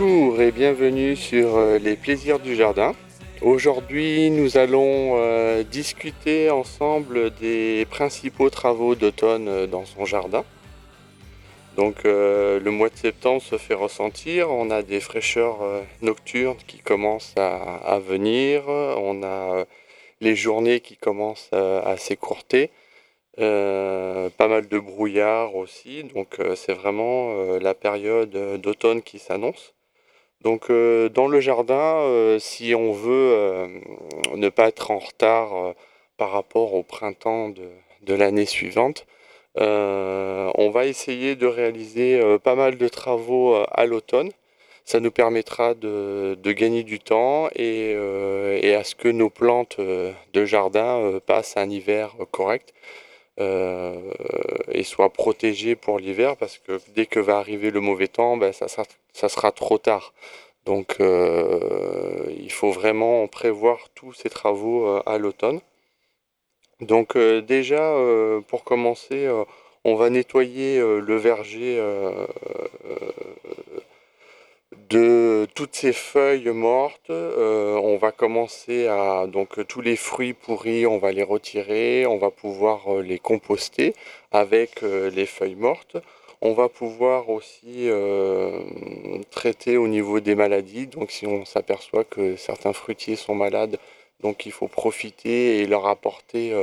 Bonjour et bienvenue sur euh, les plaisirs du jardin. Aujourd'hui, nous allons euh, discuter ensemble des principaux travaux d'automne euh, dans son jardin. Donc le mois de septembre se fait ressentir, on a des fraîcheurs nocturnes qui commencent à, venir, on a les journées qui commencent à s'écourter. Pas mal de brouillard aussi, donc c'est vraiment la période d'automne qui s'annonce. Donc dans le jardin, si on veut ne pas être en retard par rapport au printemps de, l'année suivante, on va essayer de réaliser pas mal de travaux à l'automne. Ça nous permettra de, gagner du temps et, et, à ce que nos plantes de jardin passent un hiver correct. Euh, et soit protégé pour l'hiver parce que dès que va arriver le mauvais temps, ben, ça, ça, sera trop tard. Donc euh, il faut vraiment prévoir tous ces travaux euh, à l'automne. Donc déjà, pour commencer, on va nettoyer le verger de toutes ces feuilles mortes, euh, on va commencer à donc tous les fruits pourris, on va les retirer, on va pouvoir euh, les composter avec euh, les feuilles mortes. On va pouvoir aussi traiter au niveau des maladies. Donc si on s'aperçoit que certains fruitiers sont malades, donc il faut profiter et leur apporter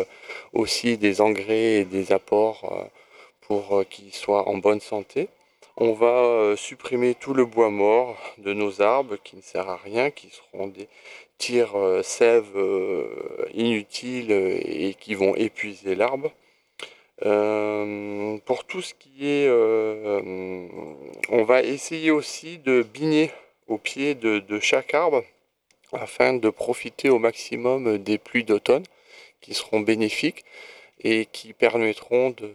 aussi des engrais et des apports pour qu'ils soient en bonne santé. On va euh, supprimer tout le bois mort de nos arbres qui ne sert à rien, qui seront des tirs euh, sèves euh, inutiles et qui vont épuiser l'arbre. pour tout ce qui est... on va essayer aussi de biner au pied de, chaque arbre afin de profiter au maximum des pluies d'automne qui seront bénéfiques et qui permettront de,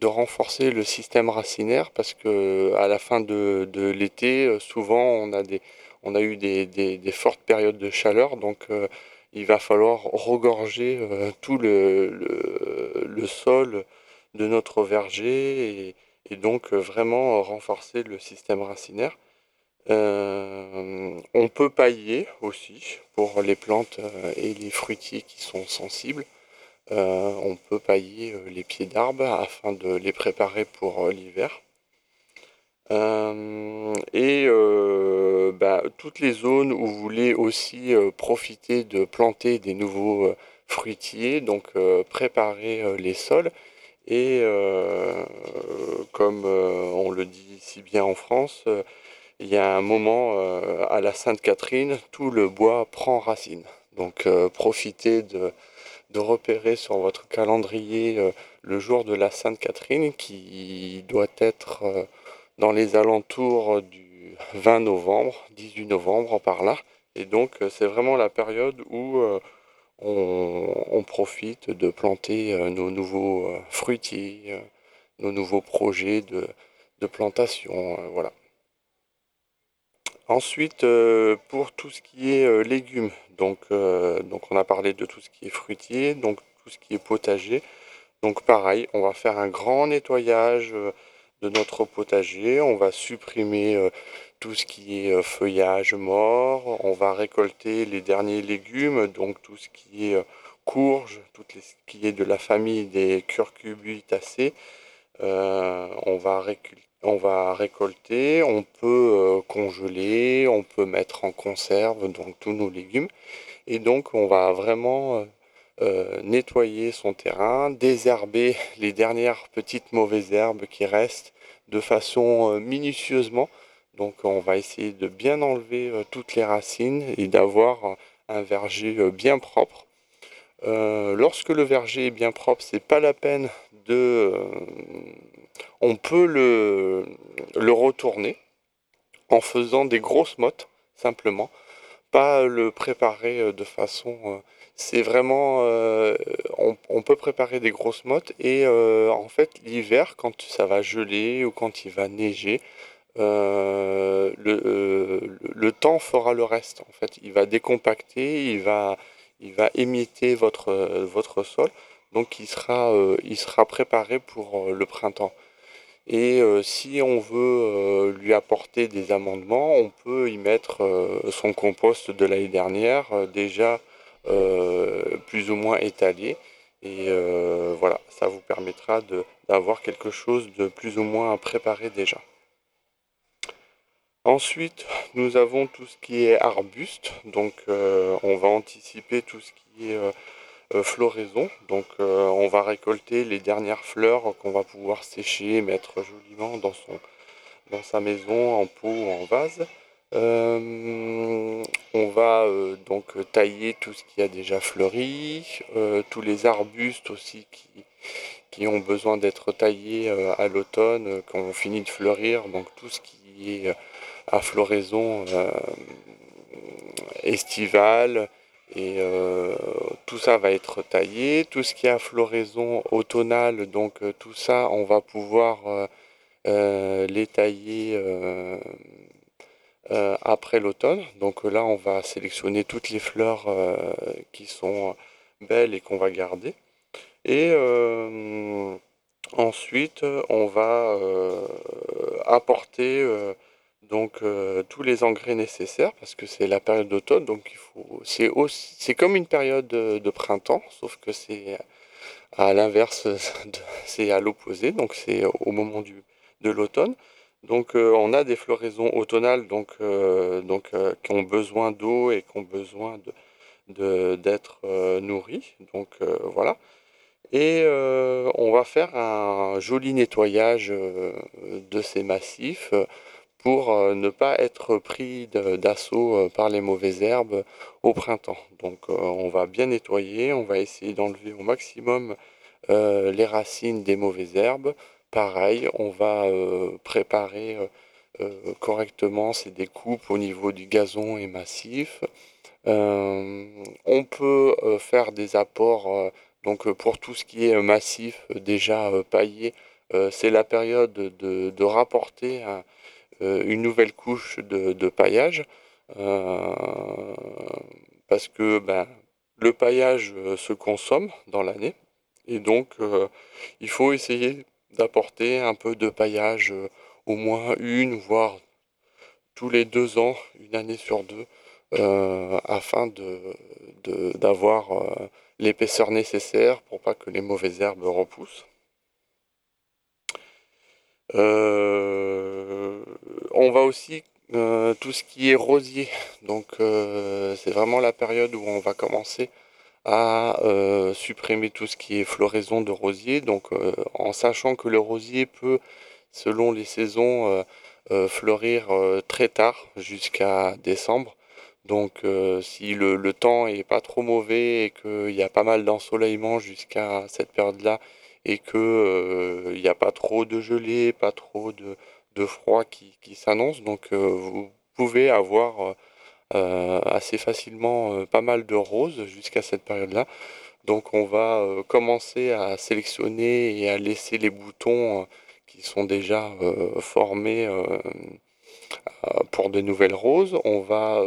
de renforcer le système racinaire parce que à la fin de, l'été, euh, souvent on a, des, on a eu des, fortes périodes de chaleur, donc euh, il va falloir regorger euh, tout le, le, sol de notre verger et, donc vraiment renforcer le système racinaire. on peut pailler aussi pour les plantes et les fruitiers qui sont sensibles. Euh, on peut pailler euh, les pieds d'arbres afin de les préparer pour euh, l'hiver. et bah, toutes les zones où vous voulez aussi profiter de planter des nouveaux fruitiers, donc préparer les sols. Et comme on le dit si bien en France, il y a un moment à la Sainte-Catherine, tout le bois prend racine. Donc profitez de, de repérer sur votre calendrier euh, le jour de la Sainte Catherine qui doit être euh, dans les alentours du 20 novembre, 18 novembre par là. Et donc euh, c'est vraiment la période où on, profite de planter nos nouveaux fruitiers, nos nouveaux projets de, de plantation. voilà. Ensuite, pour tout ce qui est légumes, donc, euh, donc on a parlé de tout ce qui est fruitier, donc tout ce qui est potager. Donc pareil, on va faire un grand nettoyage euh, de notre potager. On va supprimer euh, tout ce qui est feuillage mort. On va récolter les derniers légumes, donc tout ce qui est courge, tout ce qui est de la famille des curcubitacées. on va récolter on va récolter, on peut euh, congeler, on peut mettre en conserve donc tous nos légumes. Et donc on va vraiment euh, euh, nettoyer son terrain, désherber les dernières petites mauvaises herbes qui restent de façon minutieusement. Donc on va essayer de bien enlever toutes les racines et d'avoir un verger bien propre. lorsque le verger est bien propre, c'est pas la peine de on peut le, retourner en faisant des grosses mottes, simplement. Pas le préparer euh, de façon... Euh, c'est vraiment... Euh, on, peut préparer des grosses mottes et en fait l'hiver, quand ça va geler ou quand il va neiger, le, temps fera le reste. En fait, il va décompacter, il va, il votre sol. Donc il sera, il sera préparé pour le printemps. Et si on veut lui apporter des amendements, on peut y mettre son compost de l'année dernière, déjà plus ou moins étalé. Et voilà, ça vous permettra d'avoir quelque chose de plus ou moins préparé déjà. Ensuite, nous avons tout ce qui est arbuste. Donc, euh, on va anticiper tout ce qui est euh, euh, floraison. Donc, on va récolter les dernières fleurs qu'on va pouvoir sécher, mettre joliment dans, son, dans sa maison en pot ou en vase. on va donc tailler tout ce qui a déjà fleuri, tous les arbustes aussi qui, qui ont besoin d'être taillés à l'automne quand on finit de fleurir. Donc, tout ce qui est à floraison euh, estivale. Et euh, tout ça va être taillé. Tout ce qui est à floraison automnale, donc euh, tout ça, on va pouvoir les tailler après l'automne. Donc là, on va sélectionner toutes les fleurs qui sont belles et qu'on va garder. Et ensuite, on va apporter donc euh, tous les engrais nécessaires parce que c'est la période d'automne donc il faut c'est c'est comme une période de, printemps sauf que c'est à l'inverse c'est à l'opposé donc c'est au moment de l'automne. Donc euh, on a des floraisons automnales donc euh, donc qui ont besoin d'eau et qui ont besoin de d'être nourries. Donc voilà. Et on va faire un joli nettoyage de ces massifs pour euh, ne pas être pris d'assaut euh, par les mauvaises herbes au printemps. Donc euh, on va bien nettoyer, on va essayer d'enlever au maximum les racines des mauvaises herbes. Pareil, on va préparer correctement ces découpes au niveau du gazon et massif. on peut faire des apports donc pour tout ce qui est massif déjà paillé. c'est la période de, rapporter une nouvelle couche de, paillage euh, parce que ben, le paillage euh, se consomme dans l'année et donc il faut essayer d'apporter un peu de paillage au moins une voire tous les deux ans, une année sur deux, afin d'avoir l'épaisseur nécessaire pour pas que les mauvaises herbes repoussent. On va aussi euh, tout ce qui est rosier. Donc euh, c'est vraiment la période où on va commencer à euh, supprimer tout ce qui est floraison de rosier. Donc en sachant que le rosier peut, selon les saisons, fleurir très tard, jusqu'à décembre. Donc si le, le, temps est pas trop mauvais et qu'il y a pas mal d'ensoleillement jusqu'à cette période-là et qu'il n'y a pas trop de gelée, pas trop de, froid qui, s'annonce. Donc euh, vous pouvez avoir euh, euh, assez facilement pas mal de roses jusqu'à cette période-là. Donc on va commencer à sélectionner et à laisser les boutons qui sont déjà formés pour de nouvelles roses. On va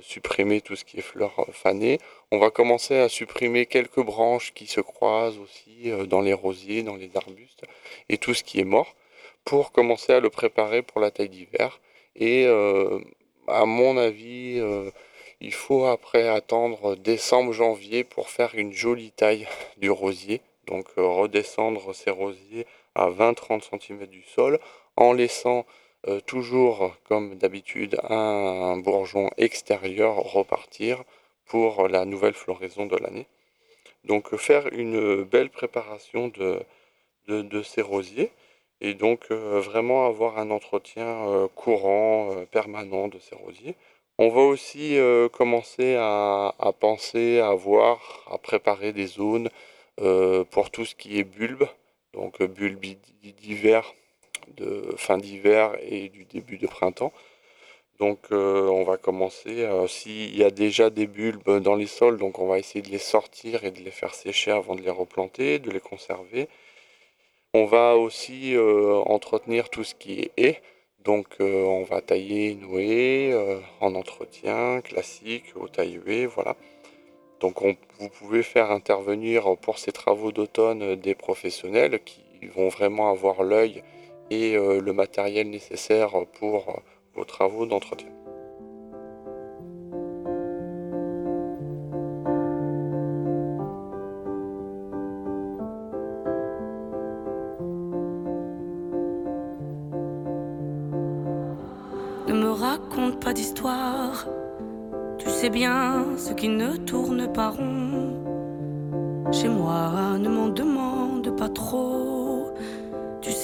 supprimer tout ce qui est fleurs fanées. On va commencer à supprimer quelques branches qui se croisent aussi dans les rosiers, dans les arbustes et tout ce qui est mort pour commencer à le préparer pour la taille d'hiver. Et euh, à mon avis, euh, il faut après attendre décembre, janvier pour faire une jolie taille du rosier. Donc euh, redescendre ces rosiers à 20-30 cm du sol en laissant toujours comme d'habitude un, bourgeon extérieur repartir pour la nouvelle floraison de l'année. Donc faire une belle préparation de, de ces rosiers et donc euh, vraiment avoir un entretien euh, courant, euh, permanent de ces rosiers. On va aussi commencer à, penser, à voir, à préparer des zones pour tout ce qui est bulbe, donc bulbe d'hiver, de fin d'hiver et du début de printemps. Donc on va commencer, s'il y a déjà des bulbes dans les sols, donc on va essayer de les sortir et de les faire sécher avant de les replanter, de les conserver. On va aussi euh, entretenir tout ce qui est. Donc euh, on va tailler euh, en entretien classique au taille haie, voilà. Donc vous pouvez faire intervenir pour ces travaux d'automne des professionnels qui vont vraiment avoir l'œil et le matériel nécessaire pour vos travaux d'entretien. Ne me raconte pas d'histoire, tu sais bien ce qui ne tourne pas rond. Chez moi, ne m'en demande pas trop.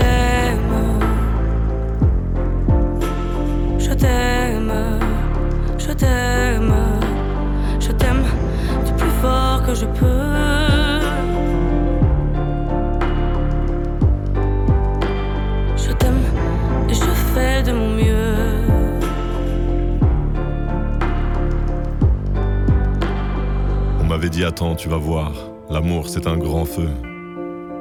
t'aime, je t'aime, je t'aime, je t'aime du plus fort que je peux. Je t'aime et je fais de mon mieux. On m'avait dit attends, tu vas voir. L'amour, c'est un grand feu.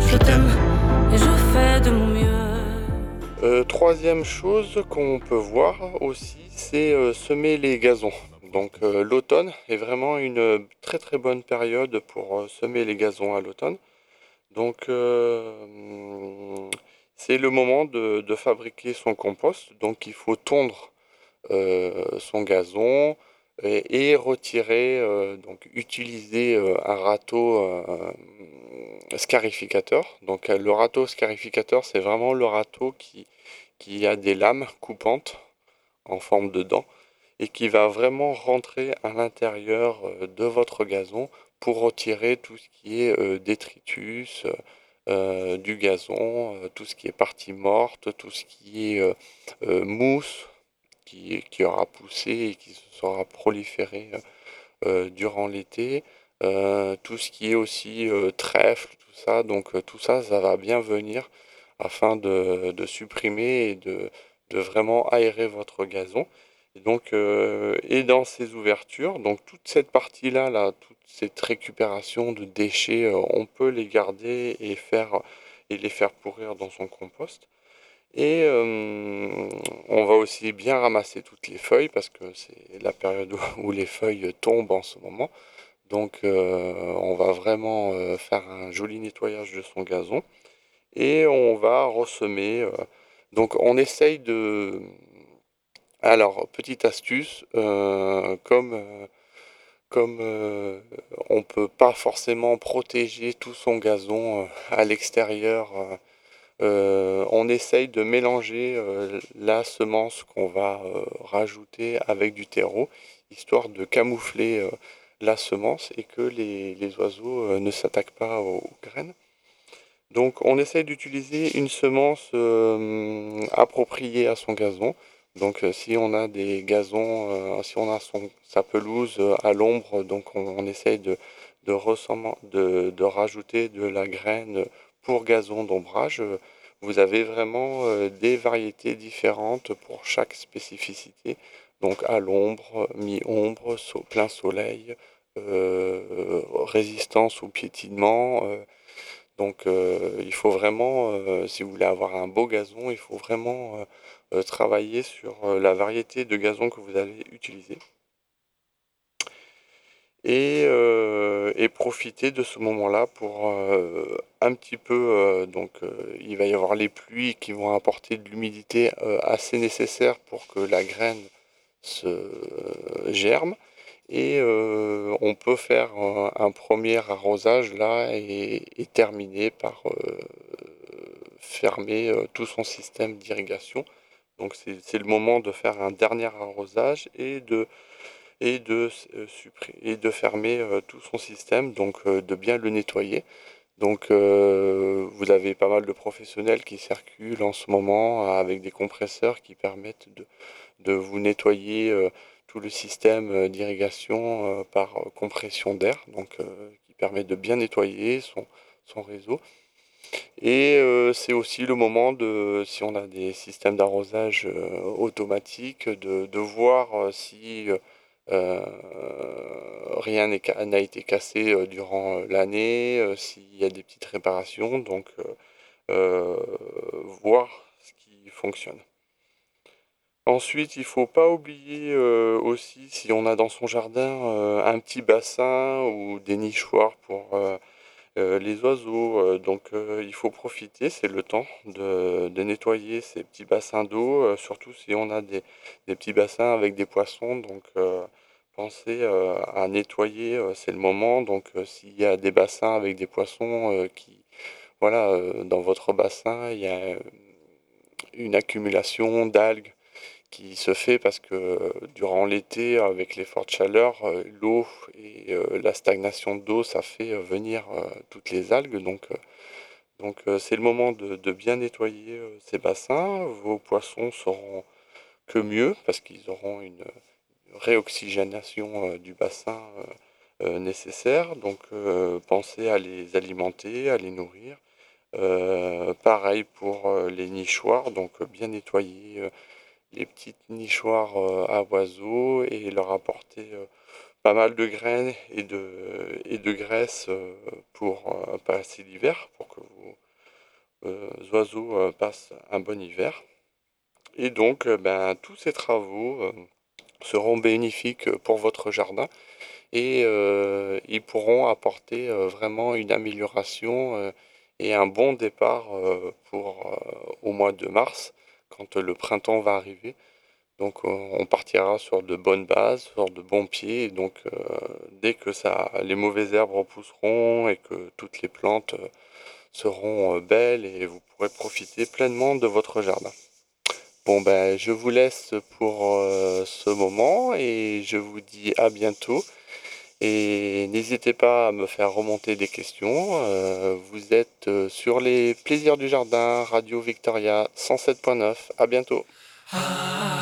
Je t'aime et je fais de mon mieux. Euh, troisième chose qu'on peut voir aussi, c'est euh, semer les gazons. Donc euh, l'automne est vraiment une très très bonne période pour semer les gazons à l'automne. Donc c'est le moment de, fabriquer son compost. Donc il faut tondre son gazon et, et retirer, donc utiliser un râteau scarificateur. Donc le râteau scarificateur, c'est vraiment le râteau qui, qui a des lames coupantes en forme de dents et qui va vraiment rentrer à l'intérieur euh, de votre gazon pour retirer tout ce qui est euh, détritus euh, du gazon, tout ce qui est partie morte, tout ce qui est mousse qui, aura poussé et qui se sera proliféré durant l'été, tout ce qui est aussi trèfle, tout ça, donc tout ça, ça va bien venir afin de, supprimer et de, vraiment aérer votre gazon. Et donc, euh, et dans ces ouvertures, donc toute cette partie-là, là, toute cette récupération de déchets, euh, on peut les garder et, faire, et les faire pourrir dans son compost. Et euh, on va aussi bien ramasser toutes les feuilles parce que c'est la période où les feuilles tombent en ce moment. Donc on va vraiment faire un joli nettoyage de son gazon et on va ressemer. Euh, donc on essaye de... Alors, petite astuce, euh, comme, euh, comme on ne peut pas forcément protéger tout son gazon à l'extérieur, on essaye de mélanger la semence qu'on va rajouter avec du terreau, histoire de camoufler la semence et que les, les oiseaux ne s'attaquent pas aux graines. Donc on essaye d'utiliser une semence euh, appropriée à son gazon. Donc euh, si on a des gazons, euh, si on a son, sa pelouse à l'ombre, donc on, essaye de, de, rajouter de la graine pour gazon d'ombrage. Vous avez vraiment des variétés différentes pour chaque spécificité. Donc à l'ombre, mi-ombre, plein soleil, résistance au piétinement. Donc euh, il faut vraiment, euh, si vous voulez avoir un beau gazon, il faut vraiment euh, travailler sur la variété de gazon que vous allez utiliser. Et, et profiter de ce moment-là pour un petit peu, donc il va y avoir les pluies qui vont apporter de l'humidité assez nécessaire pour que la graine se germe. Et on peut faire un premier arrosage là et, terminer par fermer tout son système d'irrigation. Donc c'est le moment de faire un dernier arrosage et de, et de, et de fermer tout son système, donc de bien le nettoyer. Donc vous avez pas mal de professionnels qui circulent en ce moment avec des compresseurs qui permettent de, vous nettoyer tout le système d'irrigation par compression d'air, donc qui permet de bien nettoyer son, réseau. Et c'est aussi le moment de, si on a des systèmes d'arrosage automatiques, de, voir si rien n'a été cassé durant l'année, s'il y a des petites réparations, donc voir ce qui fonctionne. Ensuite, il ne faut pas oublier aussi si on a dans son jardin un petit bassin ou des nichoirs pour les oiseaux. donc il faut profiter, c'est le temps de, nettoyer ces petits bassins d'eau, surtout si on a des, petits bassins avec des poissons. Donc pensez à nettoyer, c'est le moment. Donc s'il y a des bassins avec des poissons voilà, dans votre bassin, il y a une accumulation d'algues qui se fait parce que durant l'été, avec les fortes chaleurs, l'eau et la stagnation d'eau, ça fait venir toutes les algues. Donc, donc c'est le moment de, bien nettoyer ces bassins. Vos poissons seront que mieux parce qu'ils auront une réoxygénation du bassin nécessaire. Donc pensez à les alimenter, à les nourrir. pareil pour les nichoirs, donc bien nettoyer les petites nichoirs à oiseaux et leur apporter pas mal de graines et de, et de graisse pour passer l'hiver, pour que vos oiseaux passent un bon hiver. Et donc, ben, tous ces travaux seront bénéfiques pour votre jardin et ils pourront apporter vraiment une amélioration et un bon départ pour au mois de mars quand le printemps va arriver. Donc on partira sur de bonnes bases, sur de bons pieds. Donc dès que ça, les mauvaises herbes repousseront et que toutes les plantes seront belles et vous pourrez profiter pleinement de votre jardin. Bon ben je vous laisse pour ce moment et je vous dis à bientôt. Et n'hésitez pas à me faire remonter des questions. Euh, vous êtes euh, sur les plaisirs du jardin, Radio Victoria 107.9. À bientôt. Ah.